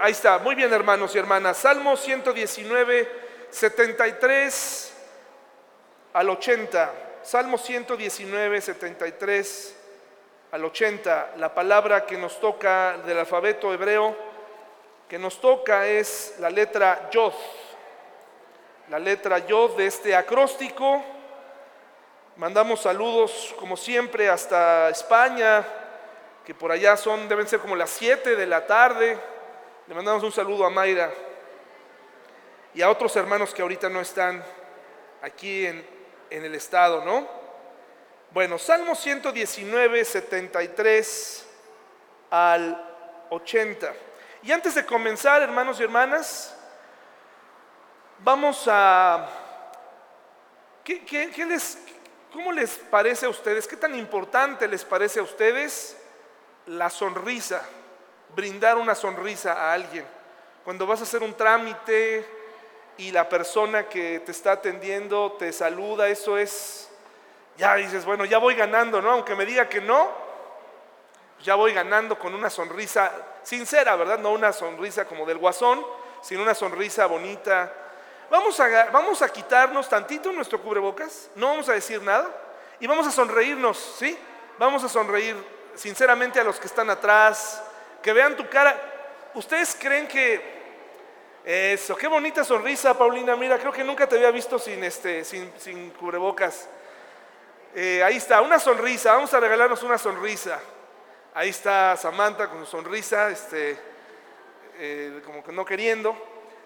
ahí está, muy bien hermanos y hermanas. Salmo 119, 73 al 80. Salmo 119, 73 al 80. La palabra que nos toca del alfabeto hebreo, que nos toca es la letra Yod. La letra Yod de este acróstico. Mandamos saludos como siempre hasta España, que por allá son, deben ser como las 7 de la tarde. Le mandamos un saludo a Mayra y a otros hermanos que ahorita no están aquí en, en el estado, ¿no? Bueno, Salmo 119, 73 al 80. Y antes de comenzar, hermanos y hermanas, vamos a... ¿qué, qué les, ¿Cómo les parece a ustedes? ¿Qué tan importante les parece a ustedes la sonrisa, brindar una sonrisa a alguien. Cuando vas a hacer un trámite y la persona que te está atendiendo te saluda, eso es, ya dices, bueno, ya voy ganando, ¿no? Aunque me diga que no, ya voy ganando con una sonrisa sincera, ¿verdad? No una sonrisa como del guasón, sino una sonrisa bonita. Vamos a, vamos a quitarnos tantito nuestro cubrebocas, no vamos a decir nada y vamos a sonreírnos, ¿sí? Vamos a sonreír sinceramente a los que están atrás, que vean tu cara. ¿Ustedes creen que eso, qué bonita sonrisa, Paulina? Mira, creo que nunca te había visto sin, este, sin, cubrebocas. Eh, ahí está, una sonrisa, vamos a regalarnos una sonrisa. Ahí está Samantha con su sonrisa, este, eh, como que no queriendo.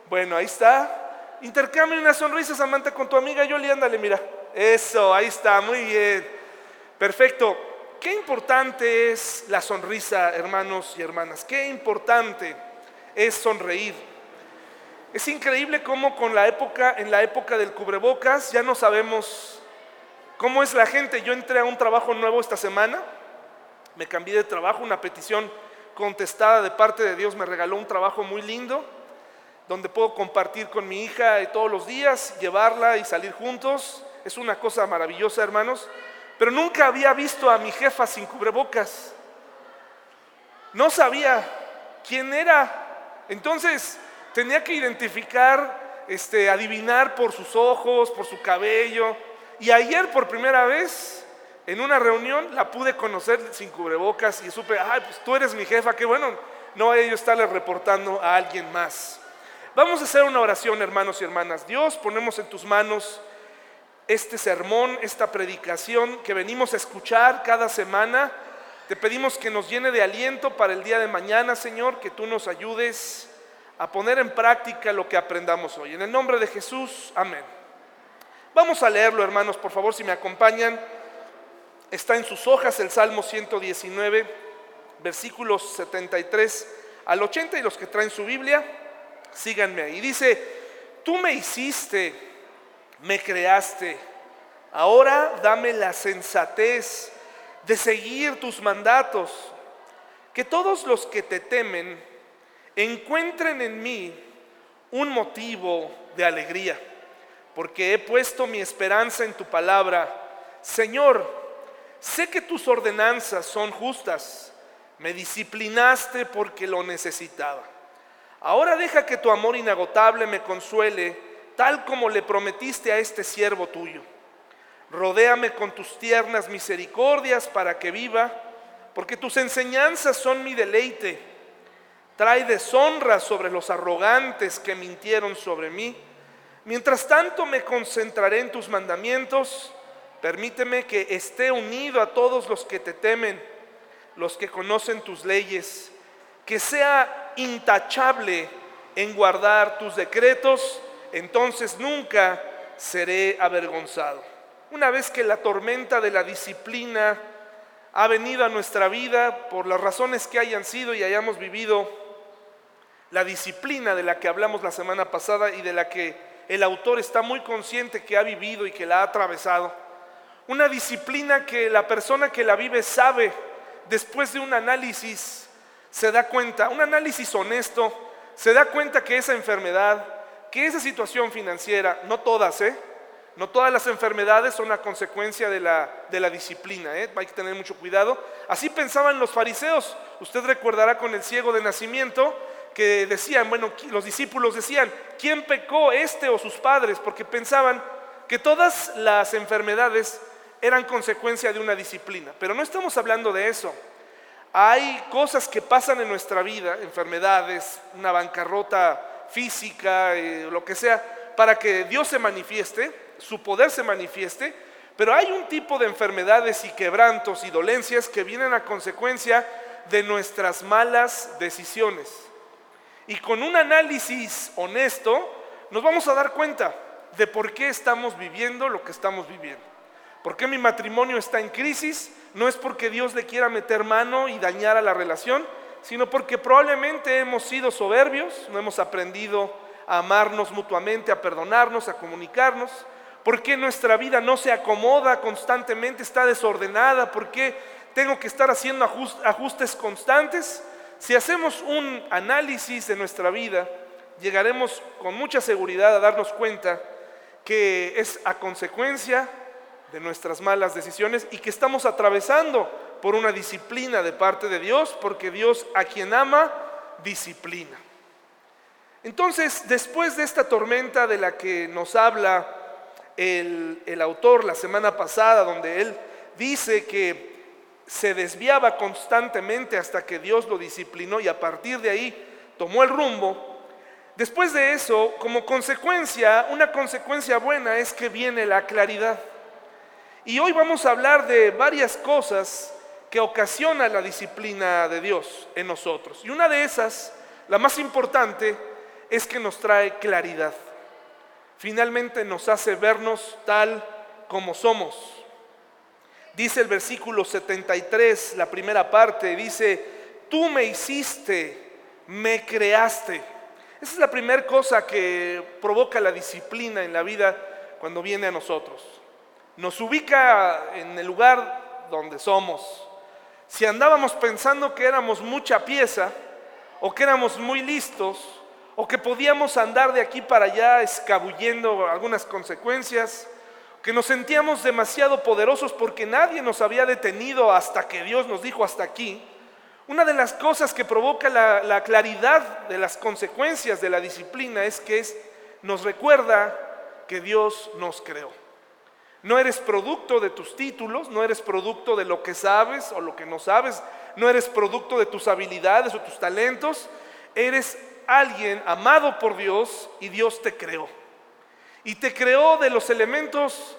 Bueno, ahí está. Intercambia una sonrisa, Samantha, con tu amiga Yoli, ándale, mira. Eso, ahí está, muy bien. Perfecto. Qué importante es la sonrisa, hermanos y hermanas. Qué importante es sonreír. Es increíble cómo con la época, en la época del cubrebocas, ya no sabemos cómo es la gente. Yo entré a un trabajo nuevo esta semana, me cambié de trabajo, una petición contestada de parte de Dios me regaló un trabajo muy lindo, donde puedo compartir con mi hija todos los días, llevarla y salir juntos. Es una cosa maravillosa, hermanos pero nunca había visto a mi jefa sin cubrebocas. No sabía quién era. Entonces tenía que identificar, este, adivinar por sus ojos, por su cabello. Y ayer por primera vez en una reunión la pude conocer sin cubrebocas y supe, ay, pues tú eres mi jefa, qué bueno, no voy a yo estarle reportando a alguien más. Vamos a hacer una oración, hermanos y hermanas. Dios, ponemos en tus manos este sermón, esta predicación que venimos a escuchar cada semana. Te pedimos que nos llene de aliento para el día de mañana, Señor, que tú nos ayudes a poner en práctica lo que aprendamos hoy. En el nombre de Jesús, amén. Vamos a leerlo, hermanos, por favor, si me acompañan. Está en sus hojas el Salmo 119, versículos 73 al 80, y los que traen su Biblia, síganme ahí. Dice, tú me hiciste me creaste. Ahora dame la sensatez de seguir tus mandatos. Que todos los que te temen encuentren en mí un motivo de alegría, porque he puesto mi esperanza en tu palabra. Señor, sé que tus ordenanzas son justas. Me disciplinaste porque lo necesitaba. Ahora deja que tu amor inagotable me consuele tal como le prometiste a este siervo tuyo. Rodéame con tus tiernas misericordias para que viva, porque tus enseñanzas son mi deleite. Trae deshonra sobre los arrogantes que mintieron sobre mí. Mientras tanto me concentraré en tus mandamientos. Permíteme que esté unido a todos los que te temen, los que conocen tus leyes, que sea intachable en guardar tus decretos entonces nunca seré avergonzado. Una vez que la tormenta de la disciplina ha venido a nuestra vida por las razones que hayan sido y hayamos vivido, la disciplina de la que hablamos la semana pasada y de la que el autor está muy consciente que ha vivido y que la ha atravesado, una disciplina que la persona que la vive sabe después de un análisis, se da cuenta, un análisis honesto, se da cuenta que esa enfermedad, que esa situación financiera, no todas, ¿eh? No todas las enfermedades son una consecuencia de la, de la disciplina, ¿eh? hay que tener mucho cuidado. Así pensaban los fariseos. Usted recordará con el ciego de nacimiento que decían, bueno, los discípulos decían, ¿quién pecó este o sus padres? Porque pensaban que todas las enfermedades eran consecuencia de una disciplina. Pero no estamos hablando de eso. Hay cosas que pasan en nuestra vida, enfermedades, una bancarrota física, eh, lo que sea, para que Dios se manifieste, su poder se manifieste, pero hay un tipo de enfermedades y quebrantos y dolencias que vienen a consecuencia de nuestras malas decisiones. Y con un análisis honesto nos vamos a dar cuenta de por qué estamos viviendo lo que estamos viviendo. ¿Por qué mi matrimonio está en crisis? No es porque Dios le quiera meter mano y dañar a la relación, sino porque probablemente hemos sido soberbios, no hemos aprendido a amarnos mutuamente, a perdonarnos, a comunicarnos. ¿Por qué nuestra vida no se acomoda constantemente, está desordenada? ¿Por qué tengo que estar haciendo ajustes constantes? Si hacemos un análisis de nuestra vida, llegaremos con mucha seguridad a darnos cuenta que es a consecuencia de nuestras malas decisiones y que estamos atravesando por una disciplina de parte de Dios, porque Dios a quien ama, disciplina. Entonces, después de esta tormenta de la que nos habla el, el autor la semana pasada, donde él dice que se desviaba constantemente hasta que Dios lo disciplinó y a partir de ahí tomó el rumbo, Después de eso, como consecuencia, una consecuencia buena es que viene la claridad. Y hoy vamos a hablar de varias cosas que ocasionan la disciplina de Dios en nosotros. Y una de esas, la más importante, es que nos trae claridad. Finalmente nos hace vernos tal como somos. Dice el versículo 73, la primera parte, dice, tú me hiciste, me creaste. Esa es la primera cosa que provoca la disciplina en la vida cuando viene a nosotros nos ubica en el lugar donde somos. Si andábamos pensando que éramos mucha pieza, o que éramos muy listos, o que podíamos andar de aquí para allá escabullendo algunas consecuencias, que nos sentíamos demasiado poderosos porque nadie nos había detenido hasta que Dios nos dijo hasta aquí, una de las cosas que provoca la, la claridad de las consecuencias de la disciplina es que nos recuerda que Dios nos creó. No eres producto de tus títulos, no eres producto de lo que sabes o lo que no sabes, no eres producto de tus habilidades o tus talentos, eres alguien amado por Dios y Dios te creó. Y te creó de los elementos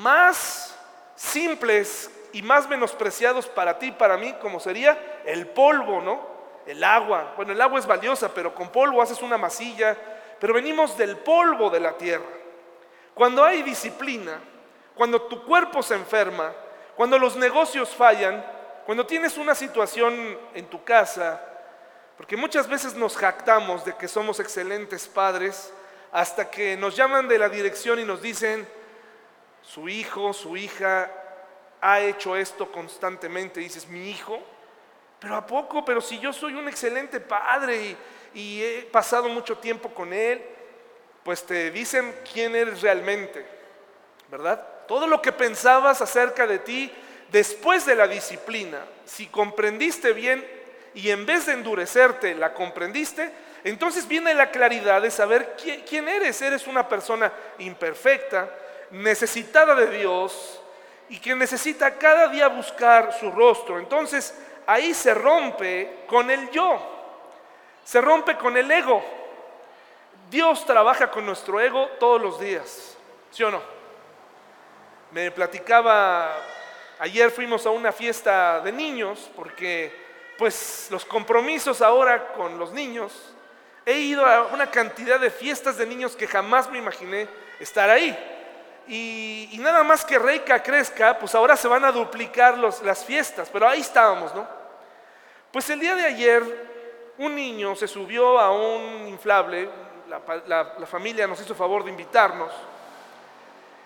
más simples y más menospreciados para ti para mí, como sería el polvo, ¿no? El agua. Bueno, el agua es valiosa, pero con polvo haces una masilla, pero venimos del polvo de la tierra. Cuando hay disciplina, cuando tu cuerpo se enferma, cuando los negocios fallan, cuando tienes una situación en tu casa, porque muchas veces nos jactamos de que somos excelentes padres, hasta que nos llaman de la dirección y nos dicen, su hijo, su hija ha hecho esto constantemente, dices, mi hijo, pero ¿a poco? Pero si yo soy un excelente padre y, y he pasado mucho tiempo con él, pues te dicen quién eres realmente, ¿verdad? Todo lo que pensabas acerca de ti después de la disciplina, si comprendiste bien y en vez de endurecerte la comprendiste, entonces viene la claridad de saber quién, eres. Eres una persona imperfecta, necesitada de Dios y que necesita cada día buscar su rostro. Entonces ahí se rompe con el yo, se rompe con el ego. Dios trabaja con nuestro ego todos los días, ¿sí o no? Me platicaba, ayer fuimos a una fiesta de niños porque pues los compromisos ahora con los niños, he ido a una cantidad de fiestas de niños que jamás me imaginé estar ahí. Y, nada más que Reika crezca, pues ahora se van a duplicar las fiestas, pero ahí estábamos, ¿no? Pues el día de ayer un niño se subió a un inflable, la familia nos hizo favor de invitarnos,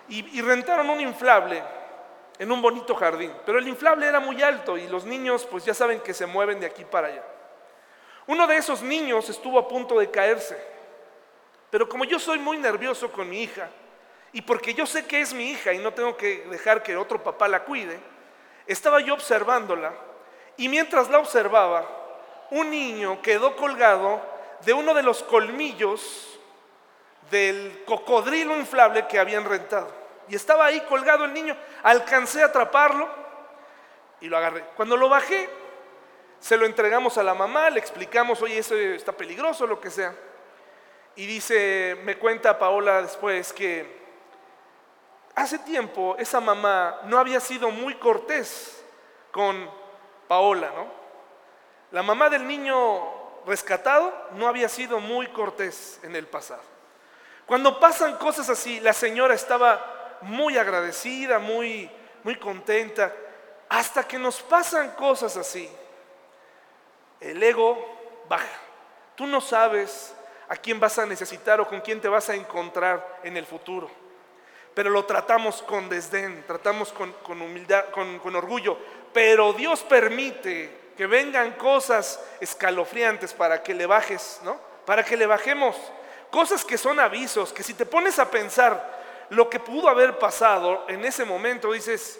y, rentaron un inflable en un bonito jardín. Pero el inflable era muy alto y los niños pues ya saben que se mueven de aquí para allá. Uno de esos niños estuvo a punto de caerse. Pero como yo soy muy nervioso con mi hija, y porque yo sé que es mi hija y no tengo que dejar que otro papá la cuide, estaba yo observándola y mientras la observaba, un niño quedó colgado de uno de los colmillos del cocodrilo inflable que habían rentado. Y estaba ahí colgado el niño. Alcancé a atraparlo y lo agarré. Cuando lo bajé, se lo entregamos a la mamá, le explicamos, oye, eso está peligroso, lo que sea. Y dice, me cuenta Paola después que hace tiempo esa mamá no había sido muy cortés con Paola, ¿no? La mamá del niño rescatado no había sido muy cortés en el pasado. Cuando pasan cosas así, la señora estaba muy agradecida, muy, muy contenta, hasta que nos pasan cosas así. El ego baja. Tú no sabes a quién vas a necesitar o con quién te vas a encontrar en el futuro. Pero lo tratamos con desdén, tratamos con, humildad, con, con orgullo. Pero Dios permite que vengan cosas escalofriantes para que le bajes, ¿no? Para que le bajemos. Cosas que son avisos, que si te pones a pensar lo que pudo haber pasado en ese momento, dices,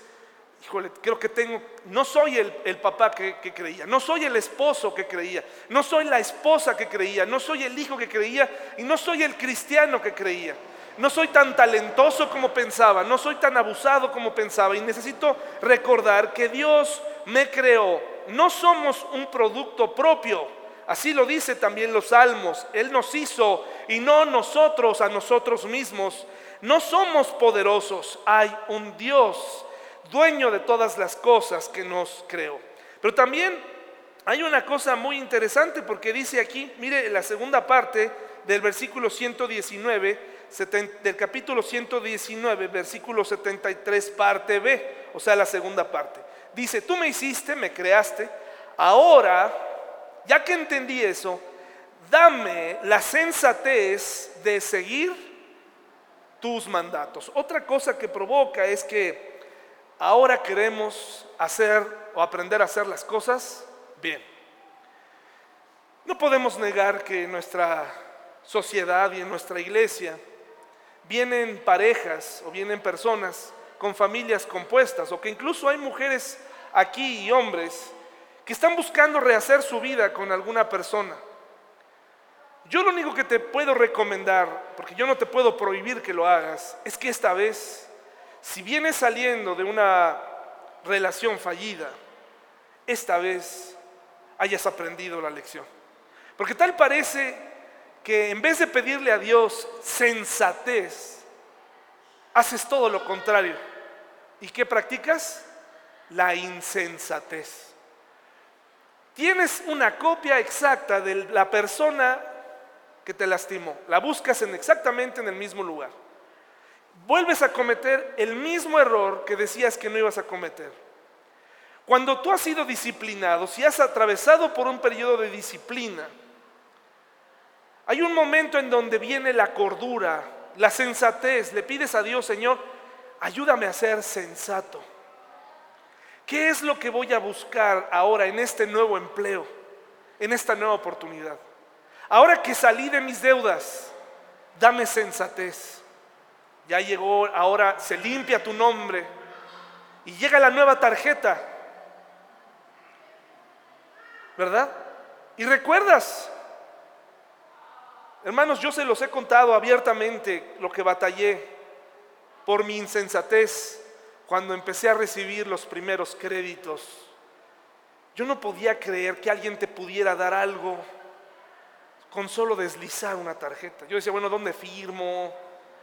híjole, creo que tengo, no soy el, papá que, creía, no soy el esposo que creía, no soy la esposa que creía, no soy el hijo que creía y no soy el cristiano que creía. No soy tan talentoso como pensaba, no soy tan abusado como pensaba y necesito recordar que Dios me creó no somos un producto propio. Así lo dice también los salmos. Él nos hizo y no nosotros a nosotros mismos. No somos poderosos. Hay un Dios, dueño de todas las cosas que nos creó. Pero también hay una cosa muy interesante porque dice aquí, mire la segunda parte del versículo 119, del capítulo 119, versículo 73, parte B, o sea, la segunda parte dice, tú me hiciste, me creaste, ahora, ya que entendí eso, dame la sensatez de seguir tus mandatos. Otra cosa que provoca es que ahora queremos hacer o aprender a hacer las cosas bien. No podemos negar que en nuestra sociedad y en nuestra iglesia vienen parejas o vienen personas con familias compuestas o que incluso hay mujeres aquí y hombres que están buscando rehacer su vida con alguna persona. Yo lo único que te puedo recomendar, porque yo no te puedo prohibir que lo hagas, es que esta vez, si vienes saliendo de una relación fallida, esta vez hayas aprendido la lección. Porque tal parece que en vez de pedirle a Dios sensatez, haces todo lo contrario. ¿Y qué practicas? La insensatez. Tienes una copia exacta de la persona que te lastimó. La buscas en exactamente en el mismo lugar. Vuelves a cometer el mismo error que decías que no ibas a cometer. Cuando tú has sido disciplinado, si has atravesado por un periodo de disciplina, hay un momento en donde viene la cordura, la sensatez. Le pides a Dios, Señor, ayúdame a ser sensato. ¿Qué es lo que voy a buscar ahora en este nuevo empleo, en esta nueva oportunidad? Ahora que salí de mis deudas, dame sensatez. Ya llegó, ahora se limpia tu nombre y llega la nueva tarjeta. ¿Verdad? Y recuerdas, hermanos, yo se los he contado abiertamente lo que batallé por mi insensatez cuando empecé a recibir los primeros créditos. Yo no podía creer que alguien te pudiera dar algo con solo deslizar una tarjeta. Yo decía, bueno, ¿dónde firmo?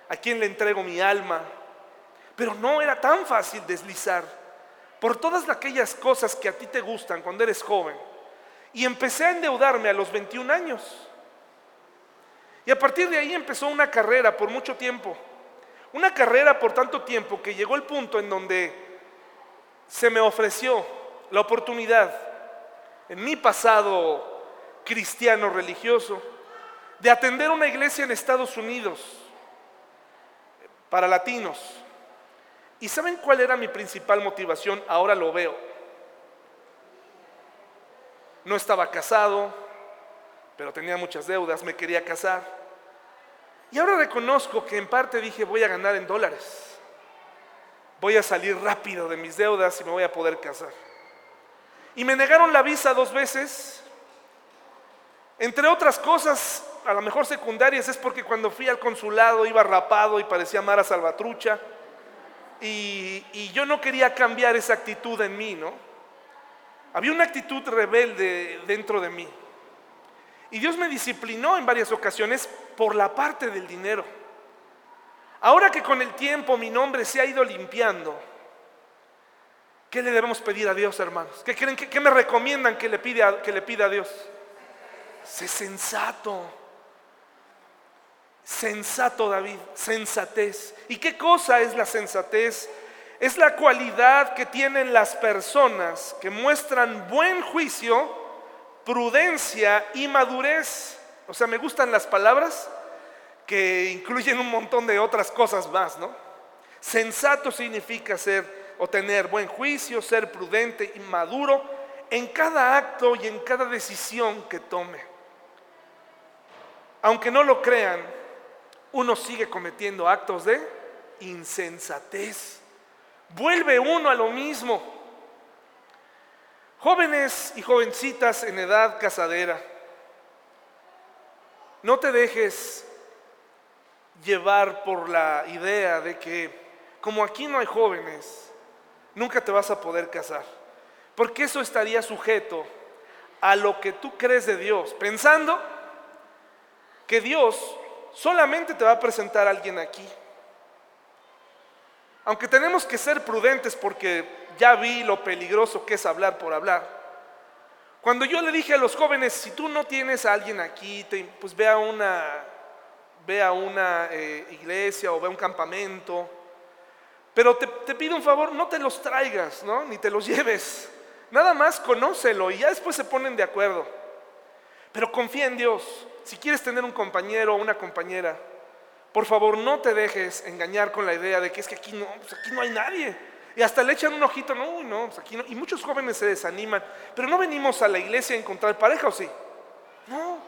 ¿A quién le entrego mi alma? Pero no era tan fácil deslizar por todas aquellas cosas que a ti te gustan cuando eres joven. Y empecé a endeudarme a los 21 años. Y a partir de ahí empezó una carrera por mucho tiempo una carrera por tanto tiempo que llegó el punto en donde se me ofreció la oportunidad en mi pasado cristiano religioso de atender una iglesia en Estados Unidos para latinos. ¿Y saben cuál era mi principal motivación? Ahora lo veo. No estaba casado, pero tenía muchas deudas, me quería casar. Y ahora reconozco que en parte dije, voy a ganar en dólares. Voy a salir rápido de mis deudas y me voy a poder casar. Y me negaron la visa dos veces. Entre otras cosas, a lo mejor secundarias, es porque cuando fui al consulado iba rapado y parecía Mara Salvatrucha. Y, y yo no quería cambiar esa actitud en mí, ¿no? Había una actitud rebelde dentro de mí. Y Dios me disciplinó en varias ocasiones por la parte del dinero. Ahora que con el tiempo mi nombre se ha ido limpiando, ¿qué le debemos pedir a Dios, hermanos? ¿Qué, creen, qué, me recomiendan que le, que le pida a Dios? Sé sensato. Sensato, David, sensatez. ¿Y qué cosa es la sensatez? Es la cualidad que tienen las personas que muestran buen juicio, prudencia y madurez. O sea, me gustan las palabras que incluyen un montón de otras cosas más, ¿no? Sensato significa ser o tener buen juicio, ser prudente y maduro en cada acto y en cada decisión que tome. Aunque no lo crean, uno sigue cometiendo actos de insensatez. Vuelve uno a lo mismo. Jóvenes y jovencitas en edad casadera, no te dejes llevar por la idea de que como aquí no hay jóvenes, nunca te vas a poder casar. Porque eso estaría sujeto a lo que tú crees de Dios, pensando que Dios solamente te va a presentar a alguien aquí. Aunque tenemos que ser prudentes porque ya vi lo peligroso que es hablar por hablar. Cuando yo le dije a los jóvenes, si tú no tienes a alguien aquí, pues ve a una, ve a una eh, iglesia o ve a un campamento, pero te, te, pido un favor, no te los traigas, ¿no? ni te los lleves. Nada más conócelo y ya después se ponen de acuerdo. Pero confía en Dios. Si quieres tener un compañero o una compañera, por favor no te dejes engañar con la idea de que es que aquí no, pues aquí no hay nadie. Y hasta le echan un ojito, no, no, pues aquí no. Y muchos jóvenes se desaniman. Pero no venimos a la iglesia a encontrar pareja, ¿o sí? No.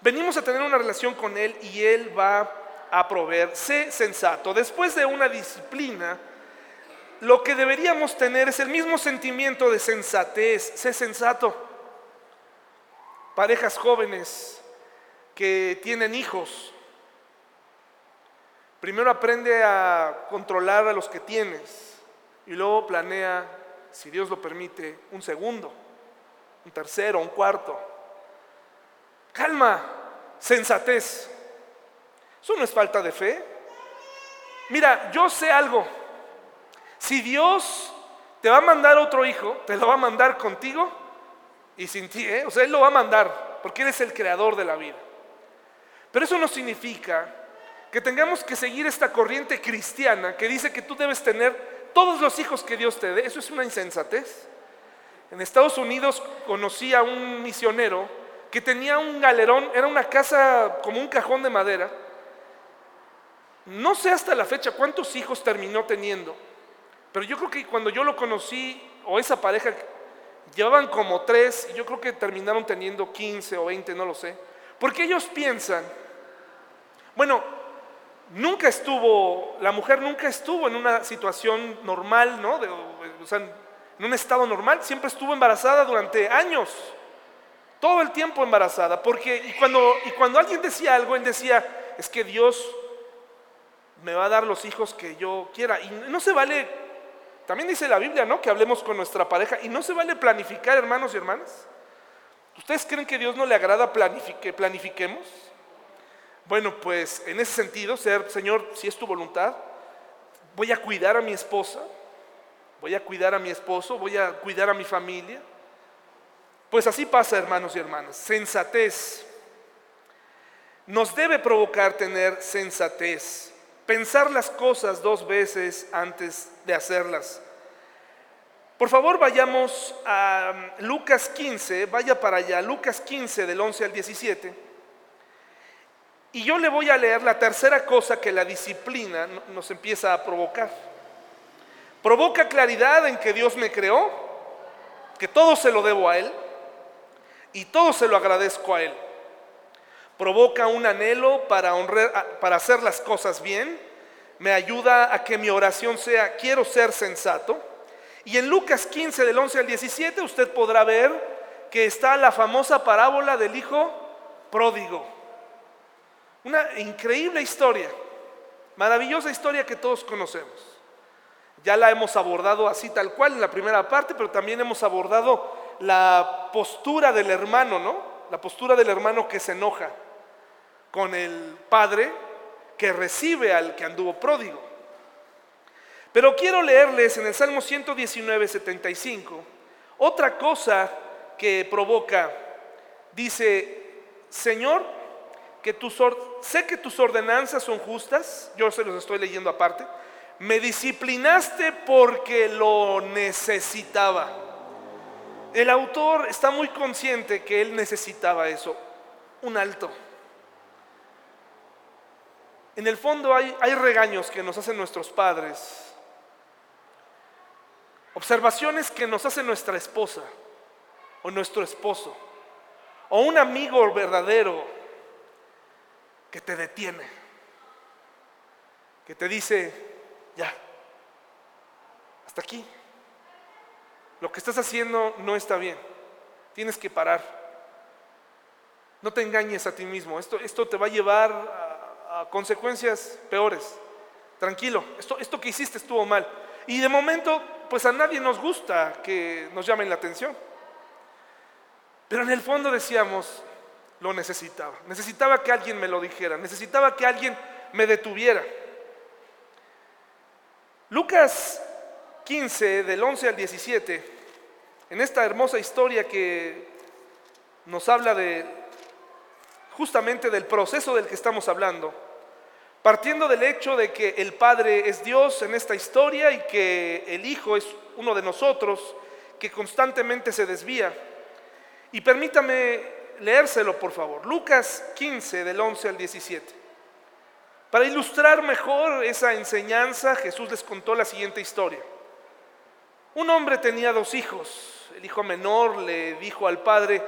Venimos a tener una relación con Él y Él va a proveer. Sé sensato. Después de una disciplina, lo que deberíamos tener es el mismo sentimiento de sensatez. Sé sensato. Parejas jóvenes, que tienen hijos. Primero aprende a controlar a los que tienes y luego planea, si Dios lo permite, un segundo, un tercero, un cuarto. Calma, sensatez. Eso no es falta de fe. Mira, yo sé algo. Si Dios te va a mandar otro hijo, te lo va a mandar contigo y sin ti, ¿eh? O sea, Él lo va a mandar porque eres el creador de la vida. Pero eso no significa que tengamos que seguir esta corriente cristiana que dice que tú debes tener todos los hijos que Dios te dé. Eso es una insensatez. En Estados Unidos conocí a un misionero que tenía un galerón, era una casa como un cajón de madera. No sé hasta la fecha cuántos hijos terminó teniendo, pero yo creo que cuando yo lo conocí, o esa pareja, llevaban como tres, y yo creo que terminaron teniendo 15 o 20, no lo sé. Porque ellos piensan bueno, nunca estuvo, la mujer nunca estuvo en una situación normal, ¿no? o sea, en un estado normal, siempre estuvo embarazada durante años, todo el tiempo embarazada, porque y cuando, y cuando alguien decía algo, él decía, es que Dios me va a dar los hijos que yo quiera, y no se vale, también dice la Biblia, ¿no? Que hablemos con nuestra pareja, y no se vale planificar, hermanos y hermanas. ¿Ustedes creen que Dios no le agrada que planifiquemos? Bueno, pues en ese sentido, ser, Señor, si es tu voluntad, voy a cuidar a mi esposa, voy a cuidar a mi esposo, voy a cuidar a mi familia. Pues así pasa, hermanos y hermanas. Sensatez nos debe provocar tener sensatez, pensar las cosas dos veces antes de hacerlas. Por favor, vayamos a Lucas 15, vaya para allá, Lucas 15 del 11 al 17. Y yo le voy a leer la tercera cosa que la disciplina nos empieza a provocar. Provoca claridad en que Dios me creó, que todo se lo debo a Él y todo se lo agradezco a Él. Provoca un anhelo para, honrar, para hacer las cosas bien. Me ayuda a que mi oración sea, quiero ser sensato. Y en Lucas 15 del 11 al 17 usted podrá ver que está la famosa parábola del hijo pródigo. Una increíble historia, maravillosa historia que todos conocemos. Ya la hemos abordado así tal cual en la primera parte, pero también hemos abordado la postura del hermano, ¿no? La postura del hermano que se enoja con el padre que recibe al que anduvo pródigo. Pero quiero leerles en el Salmo 119, 75, otra cosa que provoca, dice, Señor, que tus, sé que tus ordenanzas son justas, yo se los estoy leyendo aparte, me disciplinaste porque lo necesitaba. El autor está muy consciente que él necesitaba eso, un alto. En el fondo hay, hay regaños que nos hacen nuestros padres, observaciones que nos hace nuestra esposa o nuestro esposo, o un amigo verdadero que te detiene, que te dice, ya, hasta aquí. Lo que estás haciendo no está bien. Tienes que parar. No te engañes a ti mismo. Esto, esto te va a llevar a, consecuencias peores. Tranquilo, esto, esto que hiciste estuvo mal. Y de momento, pues a nadie nos gusta que nos llamen la atención. Pero en el fondo decíamos, lo necesitaba. Necesitaba que alguien me lo dijera. Necesitaba que alguien me detuviera. Lucas 15, del 11 al 17, en esta hermosa historia que nos habla de justamente del proceso del que estamos hablando, partiendo del hecho de que el Padre es Dios en esta historia y que el Hijo es uno de nosotros que constantemente se desvía. Y permítame leérselo, por favor. Lucas 15, del 11 al 17. Para ilustrar mejor esa enseñanza, Jesús les contó la siguiente historia. Un hombre tenía dos hijos. El hijo menor le dijo al padre,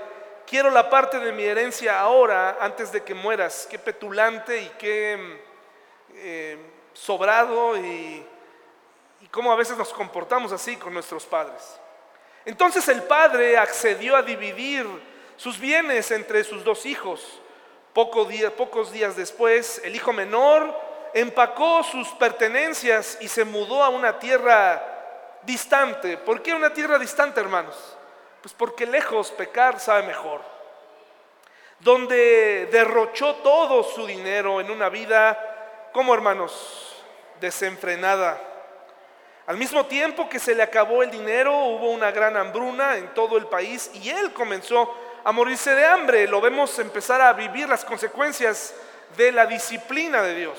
quiero la parte de mi herencia ahora, antes de que mueras. Qué petulante y qué eh, sobrado y, y cómo a veces nos comportamos así con nuestros padres. Entonces el padre accedió a dividir sus bienes entre sus dos hijos pocos días después, el hijo menor empacó sus pertenencias y se mudó a una tierra distante. ¿Por qué una tierra distante, hermanos? Pues porque lejos pecar sabe mejor. Donde derrochó todo su dinero en una vida, como hermanos, desenfrenada. Al mismo tiempo que se le acabó el dinero, hubo una gran hambruna en todo el país y él comenzó a morirse de hambre, lo vemos empezar a vivir las consecuencias de la disciplina de Dios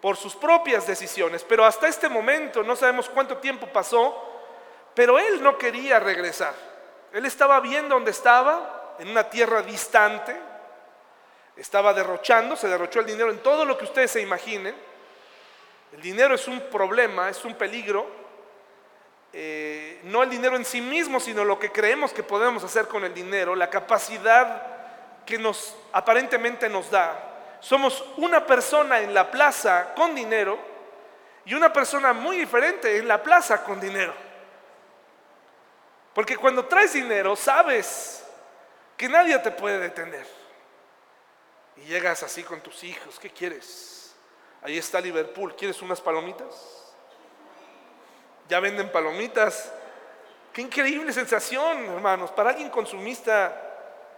por sus propias decisiones. Pero hasta este momento, no sabemos cuánto tiempo pasó, pero él no quería regresar. Él estaba bien donde estaba, en una tierra distante, estaba derrochando, se derrochó el dinero en todo lo que ustedes se imaginen. El dinero es un problema, es un peligro, eh, no el dinero en sí mismo, sino lo que creemos que podemos hacer con el dinero, la capacidad que nos aparentemente nos da. Somos una persona en la plaza con dinero y una persona muy diferente en la plaza con dinero. Porque cuando traes dinero sabes que nadie te puede detener. Y llegas así con tus hijos, ¿qué quieres? Ahí está Liverpool, ¿quieres unas palomitas? Ya venden palomitas. Qué increíble sensación, hermanos. Para alguien consumista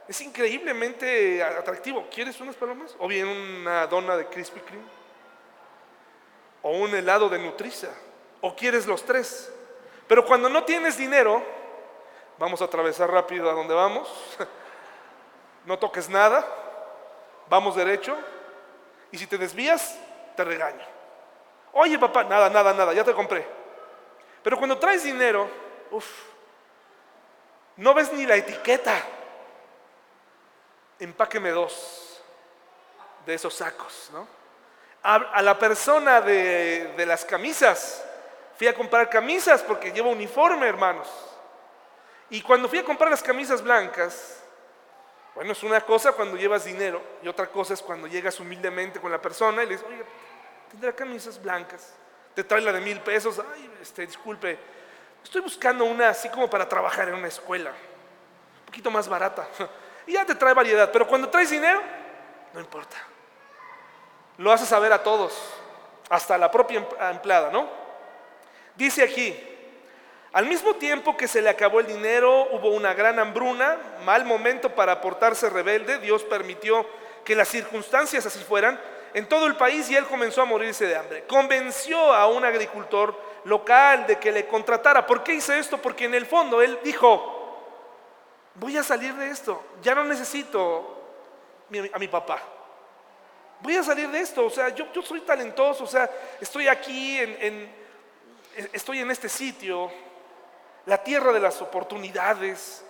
es increíblemente atractivo. ¿Quieres unas palomas? O bien una dona de Krispy Kreme. O un helado de Nutriza. O quieres los tres. Pero cuando no tienes dinero, vamos a atravesar rápido a donde vamos. No toques nada. Vamos derecho. Y si te desvías, te regaño. Oye, papá, nada, nada, nada, ya te compré. Pero cuando traes dinero, uff, no ves ni la etiqueta. Empáqueme dos de esos sacos, ¿no? A, la persona de, de las camisas, fui a comprar camisas porque llevo uniforme, hermanos. Y cuando fui a comprar las camisas blancas, bueno, es una cosa cuando llevas dinero y otra cosa es cuando llegas humildemente con la persona y le dices, oye, tendrá camisas blancas te trae la de mil pesos, ay, este, disculpe, estoy buscando una así como para trabajar en una escuela, un poquito más barata. Y ya te trae variedad, pero cuando traes dinero, no importa. Lo hace saber a todos, hasta la propia empleada, ¿no? Dice aquí, al mismo tiempo que se le acabó el dinero, hubo una gran hambruna, mal momento para portarse rebelde, Dios permitió que las circunstancias así fueran en todo el país y él comenzó a morirse de hambre. Convenció a un agricultor local de que le contratara. ¿Por qué hice esto? Porque en el fondo él dijo, voy a salir de esto, ya no necesito a mi papá. Voy a salir de esto, o sea, yo, soy talentoso, o sea, estoy aquí, estoy en este sitio, la tierra de las oportunidades.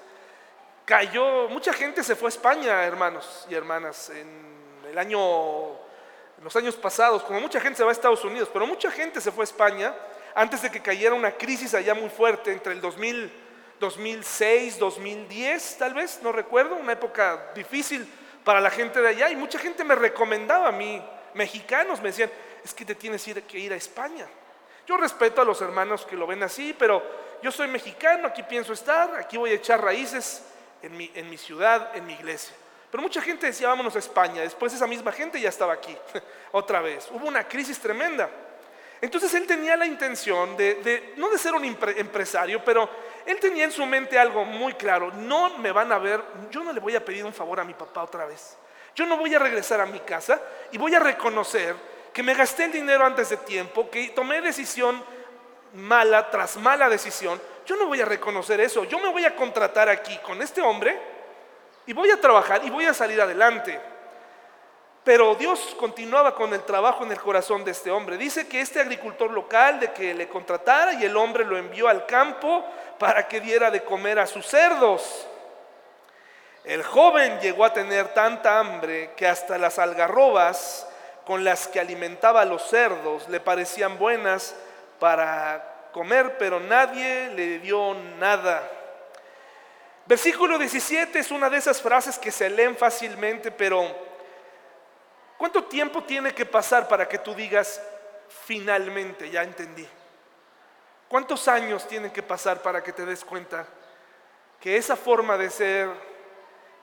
Cayó, mucha gente se fue a España, hermanos y hermanas, en el año, los años pasados, como mucha gente se va a Estados Unidos, pero mucha gente se fue a España antes de que cayera una crisis allá muy fuerte entre el 2000, 2006, 2010, tal vez, no recuerdo, una época difícil para la gente de allá. Y mucha gente me recomendaba a mí, mexicanos, me decían, es que te tienes que ir a España. Yo respeto a los hermanos que lo ven así, pero yo soy mexicano, aquí pienso estar, aquí voy a echar raíces en mi, en mi ciudad, en mi iglesia. Pero mucha gente decía, vámonos a España. Después esa misma gente ya estaba aquí, otra vez. Hubo una crisis tremenda. Entonces él tenía la intención de, no de ser un empresario, pero él tenía en su mente algo muy claro. No me van a ver, yo no le voy a pedir un favor a mi papá otra vez. Yo no voy a regresar a mi casa y voy a reconocer que me gasté el dinero antes de tiempo, que tomé decisión mala tras mala decisión. Yo no voy a reconocer eso. Yo me voy a contratar aquí con este hombre y voy a trabajar y voy a salir adelante. Pero Dios continuaba con el trabajo en el corazón de este hombre. Dice que este agricultor local de que le contratara y el hombre lo envió al campo para que diera de comer a sus cerdos. El joven llegó a tener tanta hambre que hasta las algarrobas con las que alimentaba a los cerdos le parecían buenas para comer, pero nadie le dio nada. Versículo 17 es una de esas frases que se leen fácilmente, pero ¿Cuánto tiempo tiene que pasar para que tú digas, finalmente, ya entendí? ¿Cuántos años tienen que pasar para que te des cuenta que esa forma de ser,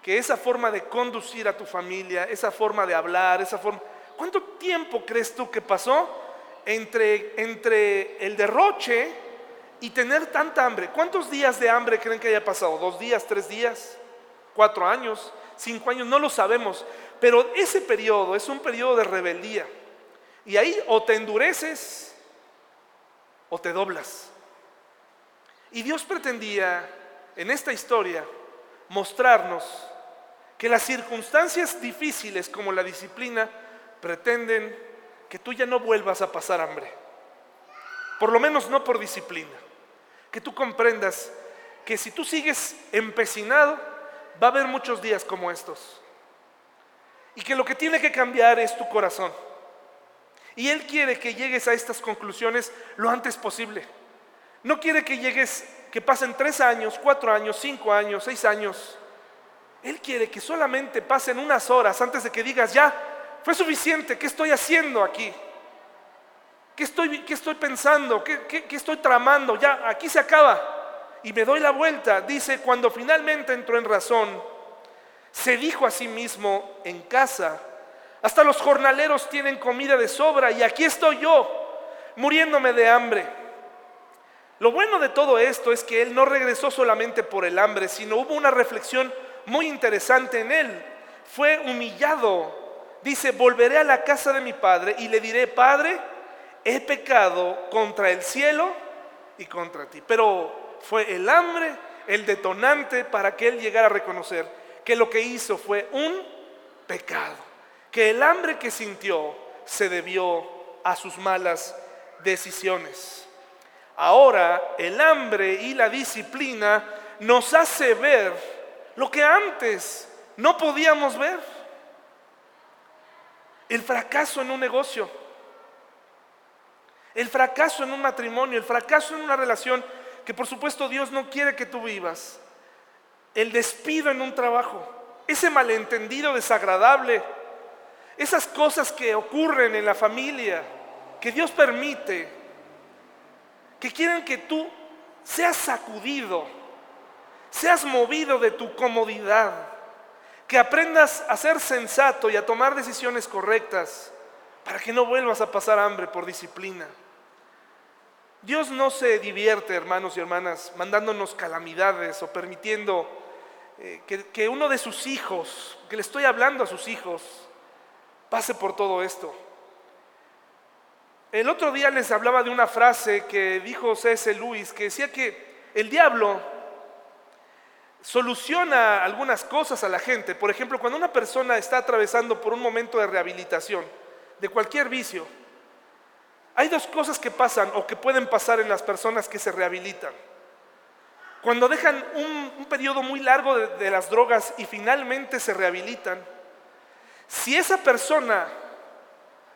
que esa forma de conducir a tu familia, esa forma de hablar, esa forma... ¿Cuánto tiempo crees tú que pasó entre, entre el derroche y tener tanta hambre? ¿Cuántos días de hambre creen que haya pasado? ¿Dos días, tres días, cuatro años, cinco años? No lo sabemos. Pero ese periodo es un periodo de rebeldía. Y ahí o te endureces o te doblas. Y Dios pretendía en esta historia mostrarnos que las circunstancias difíciles como la disciplina pretenden que tú ya no vuelvas a pasar hambre. Por lo menos no por disciplina. Que tú comprendas que si tú sigues empecinado, va a haber muchos días como estos y que lo que tiene que cambiar es tu corazón. Y Él quiere que llegues a estas conclusiones lo antes posible. No quiere que llegues, que pasen tres años, cuatro años, cinco años, seis años. Él quiere que solamente pasen unas horas antes de que digas, ya, fue suficiente, ¿qué estoy haciendo aquí? ¿Qué estoy, pensando? ¿Qué, qué estoy tramando? Ya, aquí se acaba. Y me doy la vuelta. Dice, cuando finalmente entró en razón, se dijo a sí mismo en casa, hasta los jornaleros tienen comida de sobra y aquí estoy yo, muriéndome de hambre. Lo bueno de todo esto es que él no regresó solamente por el hambre, sino hubo una reflexión muy interesante en él. Fue humillado. Dice, volveré a la casa de mi padre y le diré, Padre, he pecado contra el cielo y contra ti. Pero fue el hambre el detonante para que él llegara a reconocer que lo que hizo fue un pecado, que el hambre que sintió se debió a sus malas decisiones. Ahora el hambre y la disciplina nos hace ver lo que antes no podíamos ver. El fracaso en un negocio, el fracaso en un matrimonio, el fracaso en una relación que por supuesto Dios no quiere que tú vivas. El despido en un trabajo, ese malentendido desagradable, esas cosas que ocurren en la familia, que Dios permite, que quieren que tú seas sacudido, seas movido de tu comodidad, que aprendas a ser sensato y a tomar decisiones correctas para que no vuelvas a pasar hambre por disciplina. Dios no se divierte, hermanos y hermanas, mandándonos calamidades o permitiendo eh, que, que uno de sus hijos, que le estoy hablando a sus hijos, pase por todo esto. El otro día les hablaba de una frase que dijo C.S. Lewis, que decía que el diablo soluciona algunas cosas a la gente. Por ejemplo, cuando una persona está atravesando por un momento de rehabilitación de cualquier vicio, hay dos cosas que pasan o que pueden pasar en las personas que se rehabilitan. Cuando dejan un, periodo muy largo de, de las drogas y finalmente se rehabilitan, si esa persona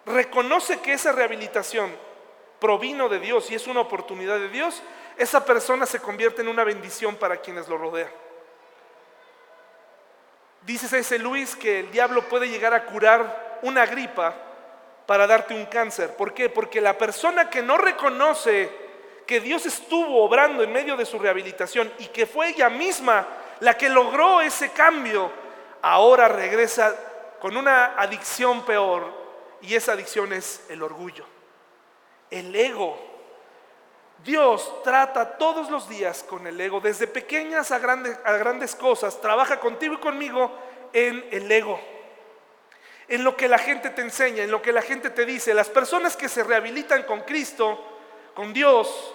reconoce que esa rehabilitación provino de Dios y es una oportunidad de Dios, esa persona se convierte en una bendición para quienes lo rodean. Dice ese Luis que el diablo puede llegar a curar una gripa para darte un cáncer. ¿Por qué? Porque la persona que no reconoce que Dios estuvo obrando en medio de su rehabilitación y que fue ella misma la que logró ese cambio, ahora regresa con una adicción peor y esa adicción es el orgullo, el ego. Dios trata todos los días con el ego, desde pequeñas a grandes, grandes cosas, trabaja contigo y conmigo en el ego en lo que la gente te enseña, en lo que la gente te dice. Las personas que se rehabilitan con Cristo, con Dios,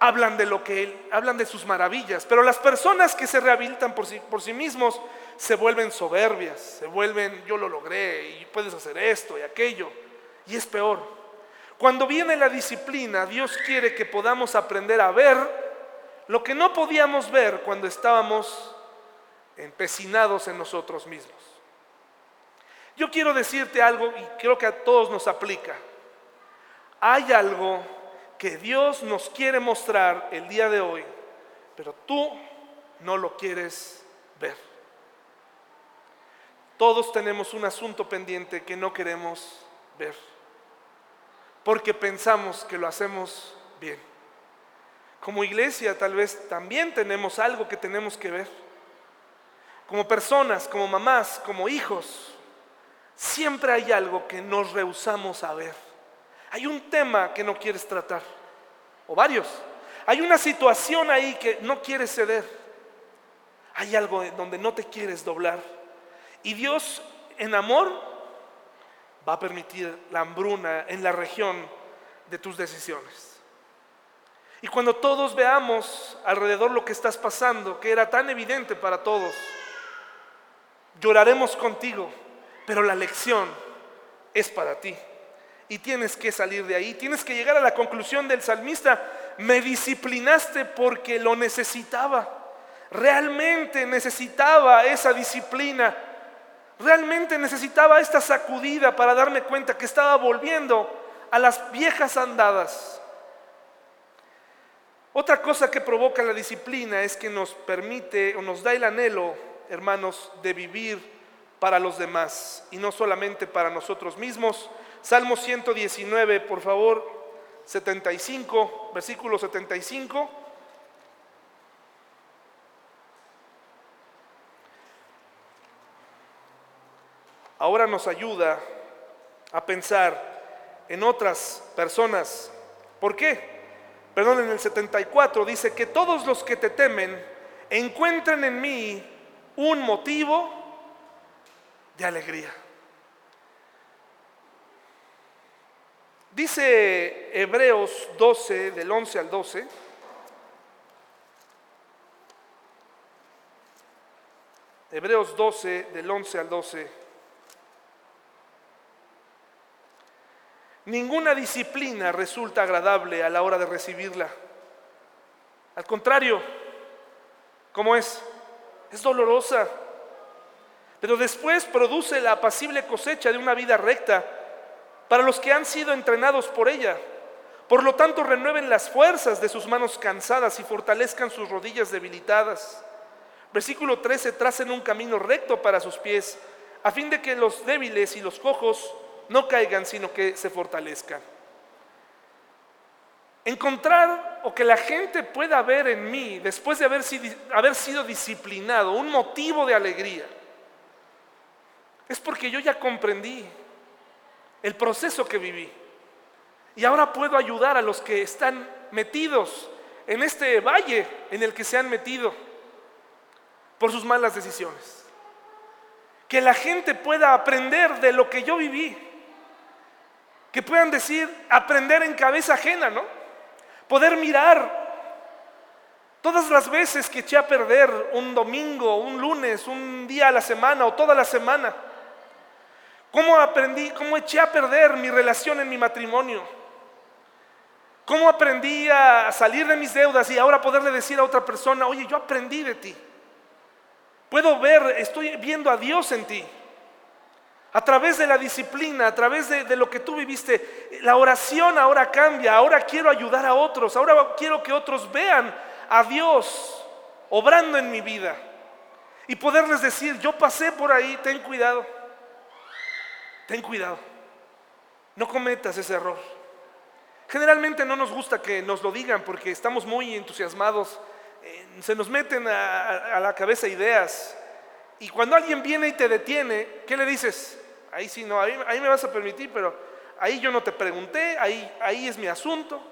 hablan de lo que Él, hablan de sus maravillas. Pero las personas que se rehabilitan por sí, por sí mismos se vuelven soberbias, se vuelven, yo lo logré y puedes hacer esto y aquello. Y es peor. Cuando viene la disciplina, Dios quiere que podamos aprender a ver lo que no podíamos ver cuando estábamos empecinados en nosotros mismos. Yo quiero decirte algo y creo que a todos nos aplica. Hay algo que Dios nos quiere mostrar el día de hoy, pero tú no lo quieres ver. Todos tenemos un asunto pendiente que no queremos ver, porque pensamos que lo hacemos bien. Como iglesia tal vez también tenemos algo que tenemos que ver. Como personas, como mamás, como hijos, siempre hay algo que nos rehusamos a ver. Hay un tema que no quieres tratar, o varios. Hay una situación ahí que no quieres ceder. Hay algo donde no te quieres doblar. Y Dios en amor va a permitir la hambruna en la región de tus decisiones. Y cuando todos veamos alrededor lo que estás pasando, que era tan evidente para todos, lloraremos contigo pero la lección es para ti. Y tienes que salir de ahí, tienes que llegar a la conclusión del salmista, me disciplinaste porque lo necesitaba. Realmente necesitaba esa disciplina. Realmente necesitaba esta sacudida para darme cuenta que estaba volviendo a las viejas andadas. Otra cosa que provoca la disciplina es que nos permite o nos da el anhelo, hermanos, de vivir para los demás y no solamente para nosotros mismos. Salmo 119, por favor, 75, versículo 75. Ahora nos ayuda a pensar en otras personas. ¿Por qué? Perdón, en el 74 dice que todos los que te temen encuentren en mí un motivo de alegría. Dice Hebreos 12, del 11 al 12, Hebreos 12, del 11 al 12, ninguna disciplina resulta agradable a la hora de recibirla. Al contrario, ¿cómo es? Es dolorosa pero después produce la apacible cosecha de una vida recta para los que han sido entrenados por ella. Por lo tanto, renueven las fuerzas de sus manos cansadas y fortalezcan sus rodillas debilitadas. Versículo 13, tracen un camino recto para sus pies, a fin de que los débiles y los cojos no caigan, sino que se fortalezcan. Encontrar o que la gente pueda ver en mí, después de haber sido, haber sido disciplinado, un motivo de alegría es porque yo ya comprendí el proceso que viví. Y ahora puedo ayudar a los que están metidos en este valle en el que se han metido por sus malas decisiones. Que la gente pueda aprender de lo que yo viví. Que puedan decir, aprender en cabeza ajena, ¿no? Poder mirar todas las veces que eché a perder un domingo, un lunes, un día a la semana o toda la semana. ¿Cómo aprendí, cómo eché a perder mi relación en mi matrimonio? ¿Cómo aprendí a salir de mis deudas y ahora poderle decir a otra persona, oye, yo aprendí de ti? Puedo ver, estoy viendo a Dios en ti. A través de la disciplina, a través de, de, lo que tú viviste, la oración ahora cambia, ahora quiero ayudar a otros, ahora quiero que otros vean a Dios obrando en mi vida y poderles decir, yo pasé por ahí, ten cuidado, ten cuidado, no cometas ese error. Generalmente no nos gusta que nos lo digan porque estamos muy entusiasmados, eh, se nos meten a, la cabeza ideas. Y cuando alguien viene y te detiene, ¿qué le dices? Ahí sí, no, ahí, me vas a permitir, pero ahí yo no te pregunté, ahí, ahí es mi asunto.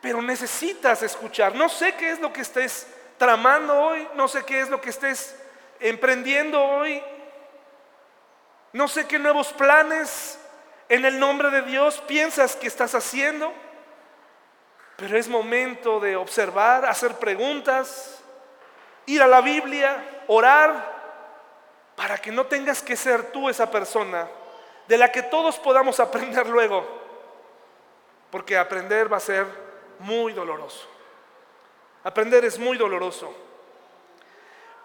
Pero necesitas escuchar. No sé qué es lo que estés tramando hoy, no sé qué es lo que estés emprendiendo hoy, no sé qué nuevos planes en el nombre de Dios piensas que estás haciendo, pero es momento de observar, hacer preguntas, ir a la Biblia, orar, para que no tengas que ser tú esa persona de la que todos podamos aprender luego, porque aprender va a ser muy doloroso. Aprender es muy doloroso.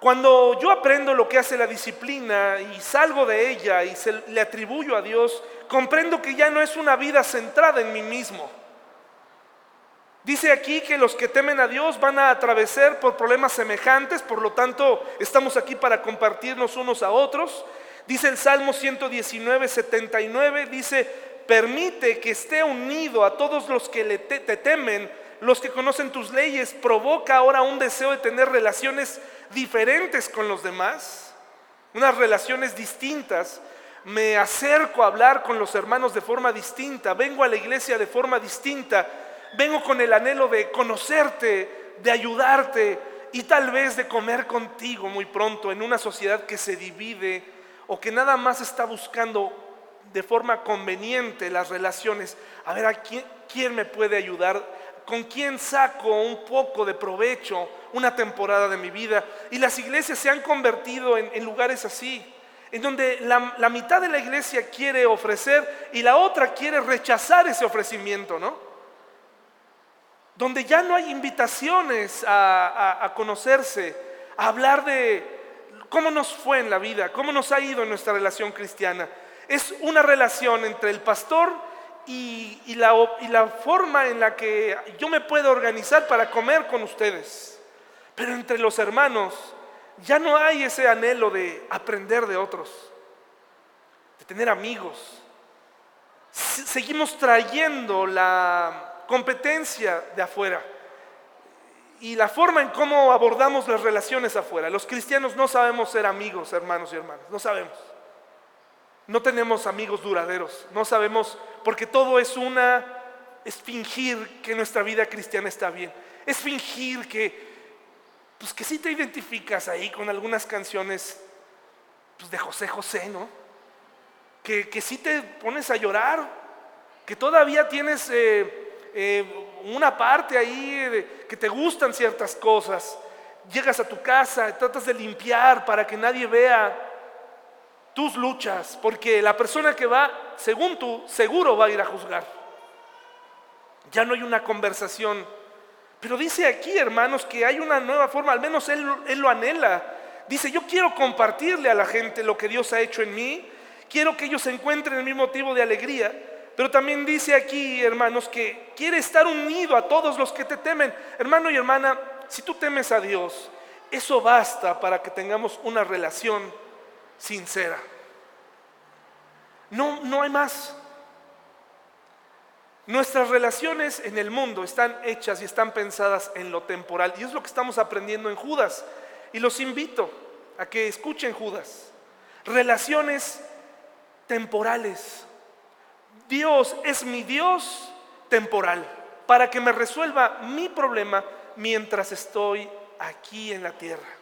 Cuando yo aprendo lo que hace la disciplina y salgo de ella y se, le atribuyo a Dios, comprendo que ya no es una vida centrada en mí mismo. Dice aquí que los que temen a Dios van a atravesar por problemas semejantes, por lo tanto estamos aquí para compartirnos unos a otros. Dice el Salmo 119, 79, dice, permite que esté unido a todos los que le te, te temen, los que conocen tus leyes, provoca ahora un deseo de tener relaciones diferentes con los demás, unas relaciones distintas. Me acerco a hablar con los hermanos de forma distinta, vengo a la iglesia de forma distinta, vengo con el anhelo de conocerte, de ayudarte y tal vez de comer contigo muy pronto en una sociedad que se divide o que nada más está buscando de forma conveniente las relaciones. A ver, ¿a quién, quién me puede ayudar? Con quién saco un poco de provecho una temporada de mi vida. Y las iglesias se han convertido en, lugares así, en donde la, mitad de la iglesia quiere ofrecer y la otra quiere rechazar ese ofrecimiento, ¿no? Donde ya no hay invitaciones a, a conocerse, a hablar de cómo nos fue en la vida, cómo nos ha ido en nuestra relación cristiana. Es una relación entre el pastor y, la, y la forma en la que yo me puedo organizar para comer con ustedes. Pero entre los hermanos ya no hay ese anhelo de aprender de otros, de tener amigos. Seguimos trayendo la competencia de afuera y la forma en cómo abordamos las relaciones afuera. Los cristianos no sabemos ser amigos, hermanos y hermanas, no sabemos. No tenemos amigos duraderos, no sabemos, porque todo es una, es fingir que nuestra vida cristiana está bien, es fingir que, pues que sí te identificas ahí con algunas canciones pues de José José, ¿no? Que, que te pones a llorar, que todavía tienes eh, eh, una parte ahí que te gustan ciertas cosas, llegas a tu casa, tratas de limpiar para que nadie vea tus luchas, porque la persona que va, según tú, seguro va a ir a juzgar. Ya no hay una conversación. Pero dice aquí, hermanos, que hay una nueva forma, al menos él, él lo anhela. Dice, yo quiero compartirle a la gente lo que Dios ha hecho en mí, quiero que ellos encuentren el mismo motivo de alegría, pero también dice aquí, hermanos, que quiere estar unido a todos los que te temen. Hermano y hermana, si tú temes a Dios, eso basta para que tengamos una relación sincera. No, no hay más. Nuestras relaciones en el mundo están hechas y están pensadas en lo temporal. Y es lo que estamos aprendiendo en Judas. Y los invito a que escuchen Judas. Relaciones temporales. Dios es mi Dios temporal para que me resuelva mi problema mientras estoy aquí en la tierra.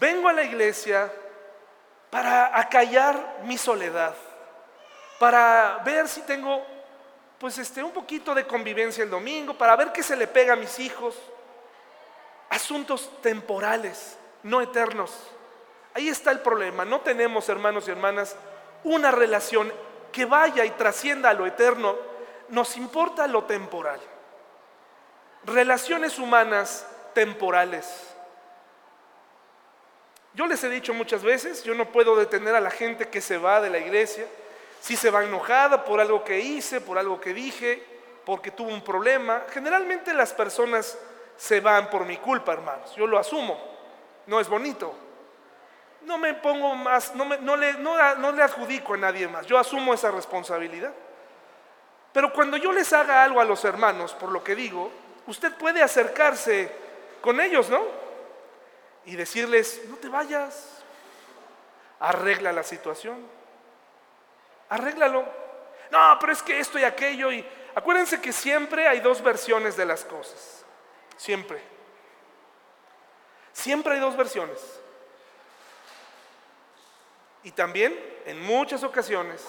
Vengo a la iglesia para acallar mi soledad, para ver si tengo pues este un poquito de convivencia el domingo, para ver qué se le pega a mis hijos. Asuntos temporales, no eternos. Ahí está el problema. No tenemos, hermanos y hermanas, una relación que vaya y trascienda a lo eterno. Nos importa lo temporal. Relaciones humanas temporales. Yo les he dicho muchas veces, yo no puedo detener a la gente que se va de la iglesia, si se va enojada por algo que hice, por algo que dije, porque tuvo un problema. Generalmente las personas se van por mi culpa, hermanos. Yo lo asumo. No es bonito. No me pongo más, no, le, le adjudico a nadie más. Yo asumo esa responsabilidad. Pero cuando yo les haga algo a los hermanos, por lo que digo, usted puede acercarse con ellos, ¿no? Y decirles, no te vayas, arregla la situación, arréglalo. No, pero es que esto y aquello, y acuérdense que siempre hay dos versiones de las cosas, siempre. Siempre hay dos versiones. Y también, en muchas ocasiones,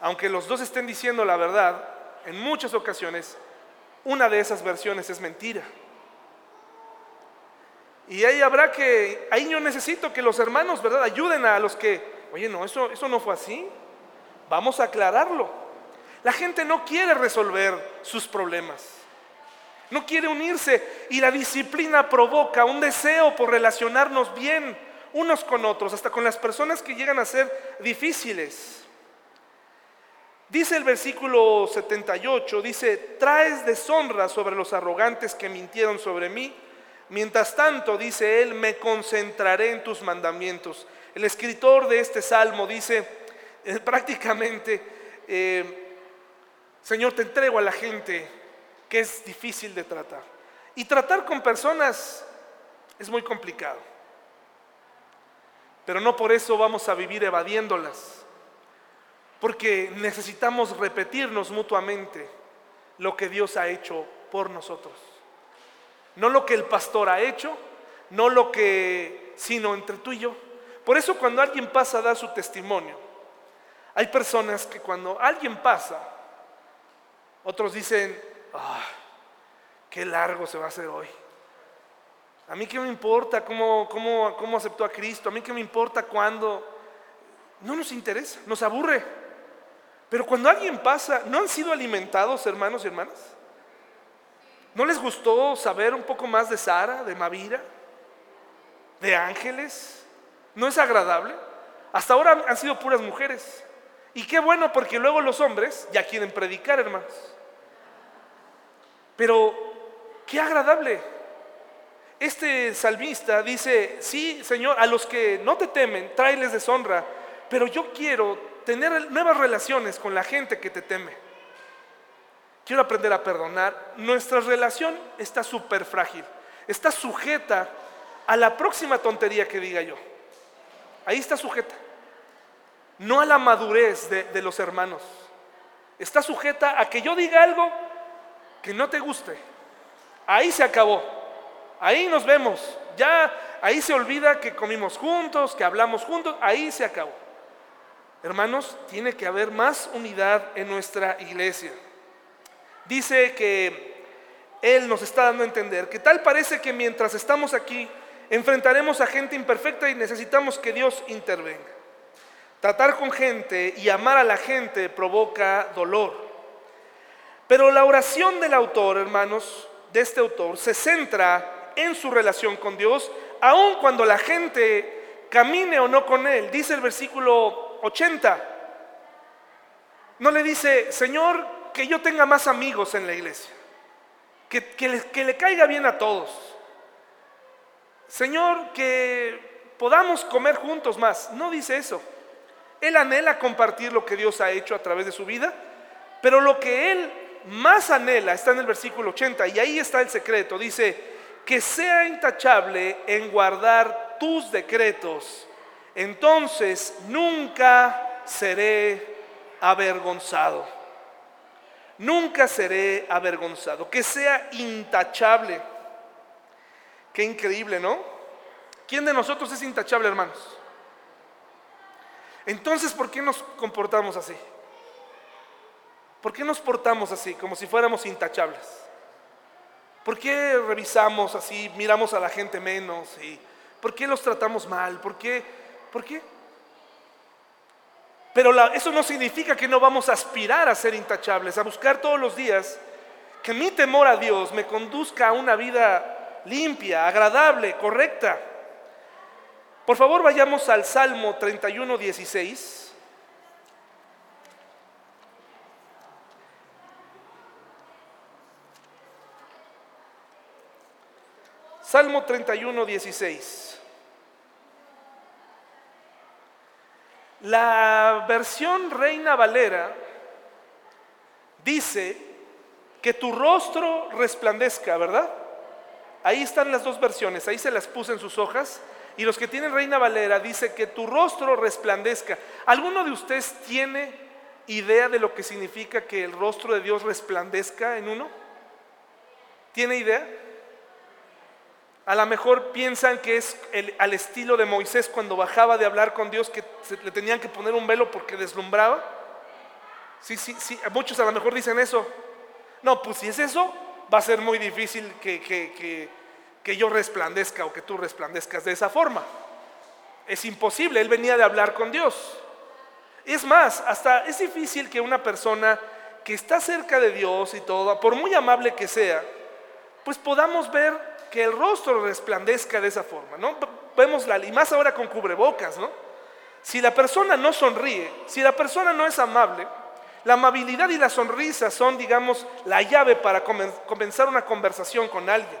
aunque los dos estén diciendo la verdad, en muchas ocasiones, una de esas versiones es mentira. Y ahí habrá que, ahí yo necesito que los hermanos, ¿verdad?, ayuden a los que, oye, no, eso, eso no fue así. Vamos a aclararlo. La gente no quiere resolver sus problemas. No quiere unirse y la disciplina provoca un deseo por relacionarnos bien unos con otros, hasta con las personas que llegan a ser difíciles. Dice el versículo 78, dice, traes deshonra sobre los arrogantes que mintieron sobre mí Mientras tanto, dice él, me concentraré en tus mandamientos. El escritor de este salmo dice eh, prácticamente, eh, Señor, te entrego a la gente que es difícil de tratar. Y tratar con personas es muy complicado. Pero no por eso vamos a vivir evadiéndolas. Porque necesitamos repetirnos mutuamente lo que Dios ha hecho por nosotros. No lo que el pastor ha hecho, no lo que, sino entre tú y yo. Por eso cuando alguien pasa a dar su testimonio, hay personas que cuando alguien pasa, otros dicen, ah, qué largo se va a hacer hoy. A mí qué me importa cómo, cómo, cómo aceptó a Cristo, a mí qué me importa cuándo. No nos interesa, nos aburre. Pero cuando alguien pasa, ¿no han sido alimentados, hermanos y hermanas? ¿No les gustó saber un poco más de Sara, de Mavira, de ángeles? ¿No es agradable? Hasta ahora han sido puras mujeres. Y qué bueno porque luego los hombres ya quieren predicar, hermanos. Pero qué agradable. Este salmista dice, sí, Señor, a los que no te temen, tráeles deshonra, pero yo quiero tener nuevas relaciones con la gente que te teme. Quiero aprender a perdonar. Nuestra relación está súper frágil. Está sujeta a la próxima tontería que diga yo. Ahí está sujeta. No a la madurez de, de los hermanos. Está sujeta a que yo diga algo que no te guste. Ahí se acabó. Ahí nos vemos. Ya ahí se olvida que comimos juntos, que hablamos juntos. Ahí se acabó. Hermanos, tiene que haber más unidad en nuestra iglesia. Dice que Él nos está dando a entender que tal parece que mientras estamos aquí enfrentaremos a gente imperfecta y necesitamos que Dios intervenga. Tratar con gente y amar a la gente provoca dolor. Pero la oración del autor, hermanos, de este autor, se centra en su relación con Dios, aun cuando la gente camine o no con Él. Dice el versículo 80. No le dice, Señor, que yo tenga más amigos en la iglesia, que, que, le, caiga bien a todos. Señor, que podamos comer juntos más. No dice eso. Él anhela compartir lo que Dios ha hecho a través de su vida, pero lo que él más anhela está en el versículo 80 y ahí está el secreto. Dice, que sea intachable en guardar tus decretos, entonces nunca seré avergonzado. Nunca seré avergonzado. Que sea intachable. Qué increíble, ¿no? ¿Quién de nosotros es intachable, hermanos? Entonces, ¿por qué nos comportamos así? ¿Por qué nos portamos así, como si fuéramos intachables? ¿Por qué revisamos así, miramos a la gente menos? Y ¿Por qué los tratamos mal? ¿Por qué? ¿Por qué? Pero eso no significa que no vamos a aspirar a ser intachables, a buscar todos los días que mi temor a Dios me conduzca a una vida limpia, agradable, correcta. Por favor, vayamos al Salmo 31, 16. Salmo 31, 16. La versión Reina Valera dice que tu rostro resplandezca, ¿verdad? Ahí están las dos versiones, ahí se las puse en sus hojas. Y los que tienen Reina Valera dice que tu rostro resplandezca. ¿Alguno de ustedes tiene idea de lo que significa que el rostro de Dios resplandezca en uno? ¿Tiene idea? A lo mejor piensan que es al estilo de Moisés cuando bajaba de hablar con Dios que le tenían que poner un velo porque deslumbraba. Sí, sí, sí, muchos a lo mejor dicen eso. No, pues si es eso, va a ser muy difícil que, que, que yo resplandezca o que tú resplandezcas de esa forma. Es imposible, él venía de hablar con Dios. Es más, hasta es difícil que una persona que está cerca de Dios y todo, por muy amable que sea, pues podamos ver que el rostro resplandezca de esa forma, ¿no? Vemos la, y más ahora con cubrebocas, ¿no? Si la persona no sonríe, si la persona no es amable, la amabilidad y la sonrisa son, digamos, la llave para comenzar una conversación con alguien.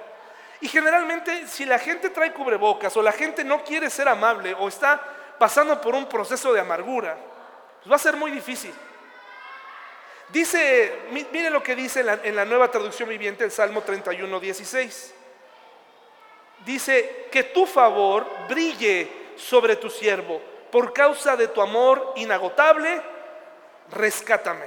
Y generalmente, si la gente trae cubrebocas o la gente no quiere ser amable o está pasando por un proceso de amargura, pues va a ser muy difícil. Dice, mire lo que dice en la, en la nueva traducción viviente el Salmo 31, 16 dice, que tu favor brille sobre tu siervo. Por causa de tu amor inagotable, rescátame.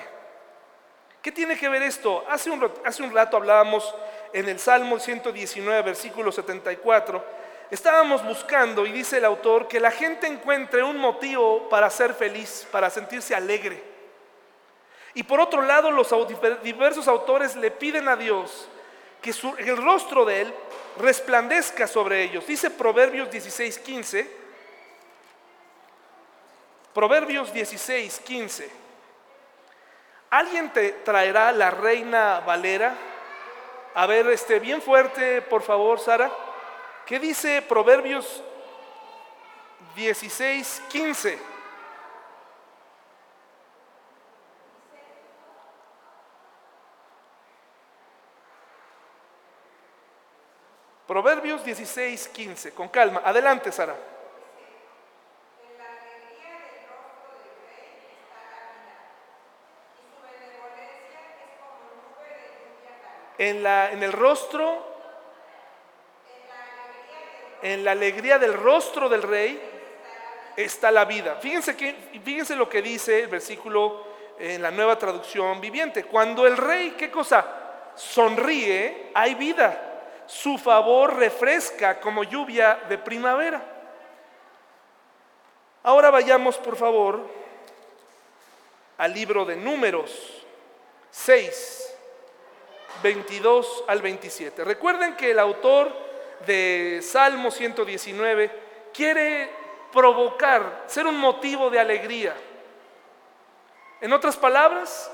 ¿Qué tiene que ver esto? Hace un, hace un rato hablábamos en el Salmo 119, versículo 74. Estábamos buscando, y dice el autor, que la gente encuentre un motivo para ser feliz, para sentirse alegre. Y por otro lado, los diversos autores le piden a Dios que el rostro de Él resplandezca sobre ellos. Dice Proverbios 16, 15. Proverbios 16, 15. ¿Alguien te traerá la reina Valera? A ver, este, bien fuerte, por favor, Sara. ¿Qué dice Proverbios 16, 15? Proverbios 16, 15. Con calma. Adelante, Sara. En, la, en el rostro, en la alegría del rostro del rey está la vida. Fíjense, que, fíjense lo que dice el versículo en la nueva traducción viviente. Cuando el rey, ¿qué cosa? Sonríe, hay vida su favor refresca como lluvia de primavera. Ahora vayamos, por favor, al libro de números 6, 22 al 27. Recuerden que el autor de Salmo 119 quiere provocar, ser un motivo de alegría. En otras palabras,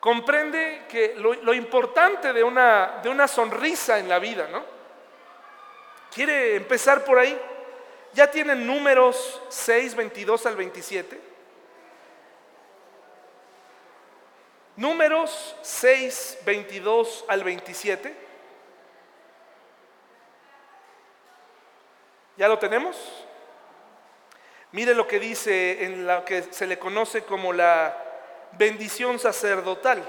comprende que lo, importante de una, sonrisa en la vida, ¿no? ¿Quiere empezar por ahí? ¿Ya tienen números 6, 22 al 27? Números 6, 22 al 27. ¿Ya lo tenemos? Mire lo que dice en lo que se le conoce como la bendición sacerdotal.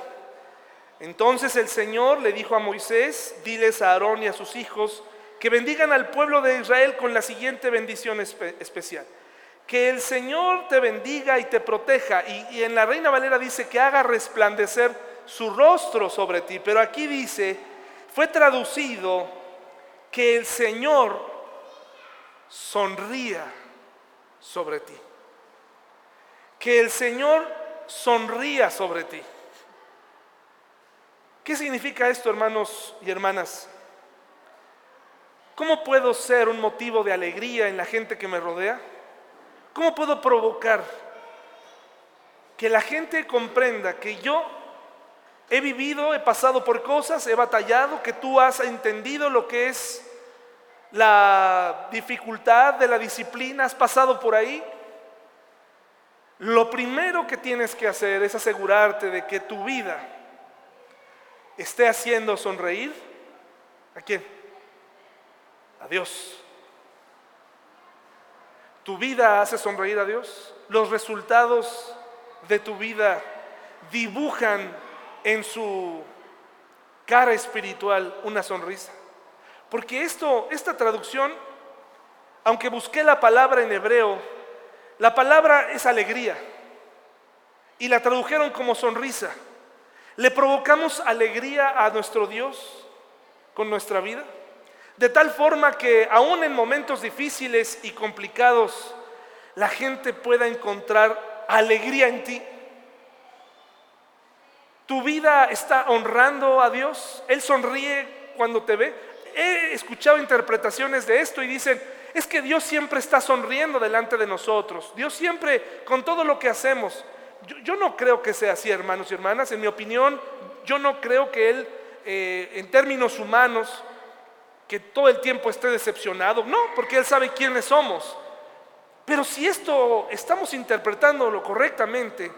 Entonces el Señor le dijo a Moisés, diles a Aarón y a sus hijos que bendigan al pueblo de Israel con la siguiente bendición especial. Que el Señor te bendiga y te proteja. Y, en la Reina Valera dice que haga resplandecer su rostro sobre ti. Pero aquí dice, fue traducido que el Señor sonría sobre ti. Que el Señor sonría sobre ti. ¿Qué significa esto, hermanos y hermanas? ¿Cómo puedo ser un motivo de alegría en la gente que me rodea? ¿Cómo puedo provocar que la gente comprenda que yo he vivido, he pasado por cosas, he batallado, que tú has entendido lo que es la dificultad de la disciplina, has pasado por ahí? Lo primero que tienes que hacer es asegurarte de que tu vida esté haciendo sonreír a quién? a Dios. ¿Tu vida hace sonreír a Dios? Los resultados de tu vida dibujan en su cara espiritual una sonrisa. Porque esto, esta traducción, aunque busqué la palabra en hebreo, la palabra es alegría. Y la tradujeron como sonrisa. ¿Le provocamos alegría a nuestro Dios con nuestra vida? De tal forma que aún en momentos difíciles y complicados, la gente pueda encontrar alegría en ti. Tu vida está honrando a Dios. Él sonríe cuando te ve. He escuchado interpretaciones de esto y dicen, es que Dios siempre está sonriendo delante de nosotros. Dios siempre, con todo lo que hacemos. Yo, no creo que sea así, hermanos y hermanas. En mi opinión, yo no creo que Él, eh, en términos humanos, que todo el tiempo esté decepcionado. No, porque Él sabe quiénes somos. Pero si esto estamos interpretándolo correctamente,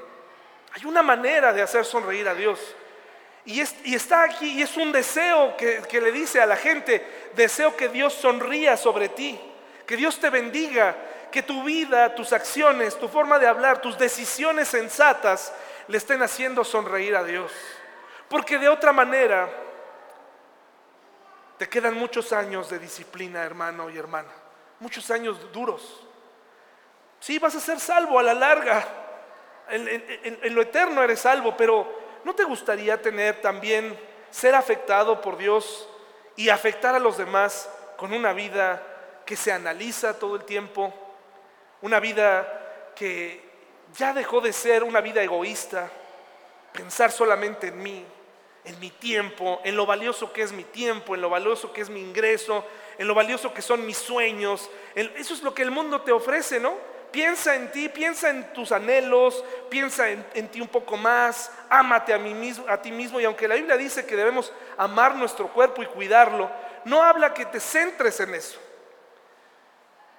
hay una manera de hacer sonreír a Dios. Y, está aquí y es un deseo que, que le dice a la gente, deseo que Dios sonría sobre ti, que Dios te bendiga, que tu vida, tus acciones, tu forma de hablar, tus decisiones sensatas le estén haciendo sonreír a Dios. Porque de otra manera te quedan muchos años de disciplina, hermano y hermana. Muchos años duros. Sí, vas a ser salvo a la larga. En, lo eterno eres salvo, pero ¿no te gustaría tener también, ser afectado por Dios y afectar a los demás con una vida que se analiza todo el tiempo? Una vida que ya dejó de ser una vida egoísta, pensar solamente en mí, en mi tiempo, en lo valioso que es mi tiempo, en lo valioso que es mi ingreso, en lo valioso que son mis sueños. Eso es lo que el mundo te ofrece, ¿no? Piensa en ti, piensa en tus anhelos, piensa en, ti un poco más, ámate a, mí mismo, a ti mismo. Y aunque la Biblia dice que debemos amar nuestro cuerpo y cuidarlo, no habla que te centres en eso.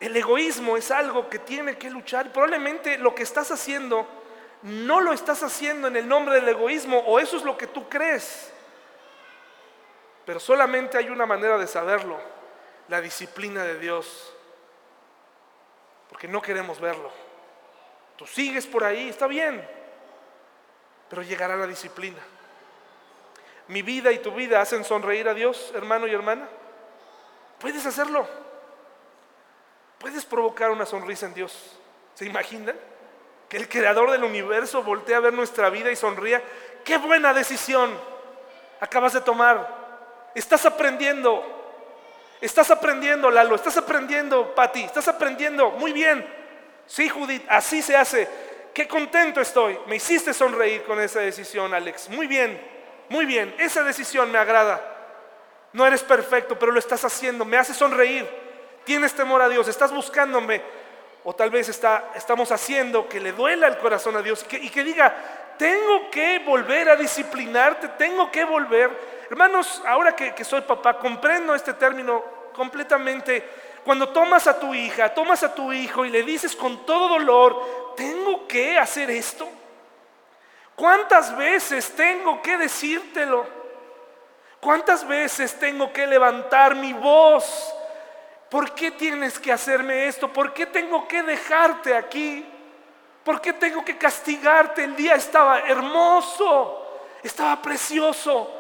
El egoísmo es algo que tiene que luchar. Probablemente lo que estás haciendo no lo estás haciendo en el nombre del egoísmo o eso es lo que tú crees. Pero solamente hay una manera de saberlo, la disciplina de Dios. Porque no queremos verlo. Tú sigues por ahí, está bien, pero llegará la disciplina. Mi vida y tu vida hacen sonreír a Dios, hermano y hermana. Puedes hacerlo. Puedes provocar una sonrisa en Dios. ¿Se imaginan? que el creador del universo voltea a ver nuestra vida y sonría. Qué buena decisión acabas de tomar. Estás aprendiendo. Estás aprendiendo, Lalo. Estás aprendiendo, Pati. Estás aprendiendo. Muy bien. Sí, Judith, así se hace. Qué contento estoy. Me hiciste sonreír con esa decisión, Alex. Muy bien, muy bien. Esa decisión me agrada. No eres perfecto, pero lo estás haciendo. Me hace sonreír. Tienes temor a Dios. Estás buscándome o tal vez está, estamos haciendo que le duela el corazón a Dios y que diga, tengo que volver a disciplinarte, tengo que volver. Hermanos, ahora que, que soy papá, comprendo este término completamente. Cuando tomas a tu hija, tomas a tu hijo y le dices con todo dolor, tengo que hacer esto. ¿Cuántas veces tengo que decírtelo? ¿Cuántas veces tengo que levantar mi voz ¿Por qué tienes que hacerme esto? ¿Por qué tengo que dejarte aquí? ¿Por qué tengo que castigarte? El día estaba hermoso, estaba precioso.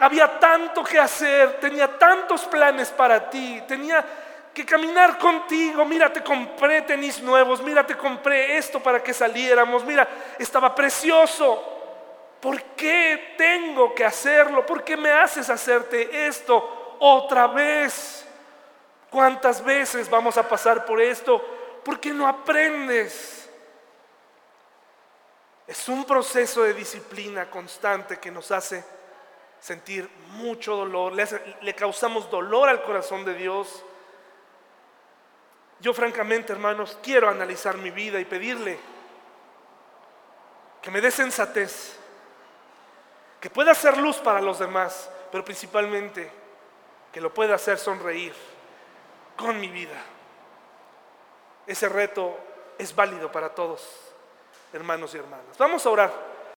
Había tanto que hacer, tenía tantos planes para ti, tenía que caminar contigo. Mira, te compré tenis nuevos, mira, te compré esto para que saliéramos, mira, estaba precioso. ¿Por qué tengo que hacerlo? ¿Por qué me haces hacerte esto otra vez? ¿Cuántas veces vamos a pasar por esto? ¿Por qué no aprendes? Es un proceso de disciplina constante que nos hace sentir mucho dolor, le, causamos dolor al corazón de Dios. Yo francamente, hermanos, quiero analizar mi vida y pedirle que me dé sensatez, que pueda hacer luz para los demás, pero principalmente que lo pueda hacer sonreír con mi vida. Ese reto es válido para todos, hermanos y hermanas. Vamos a orar.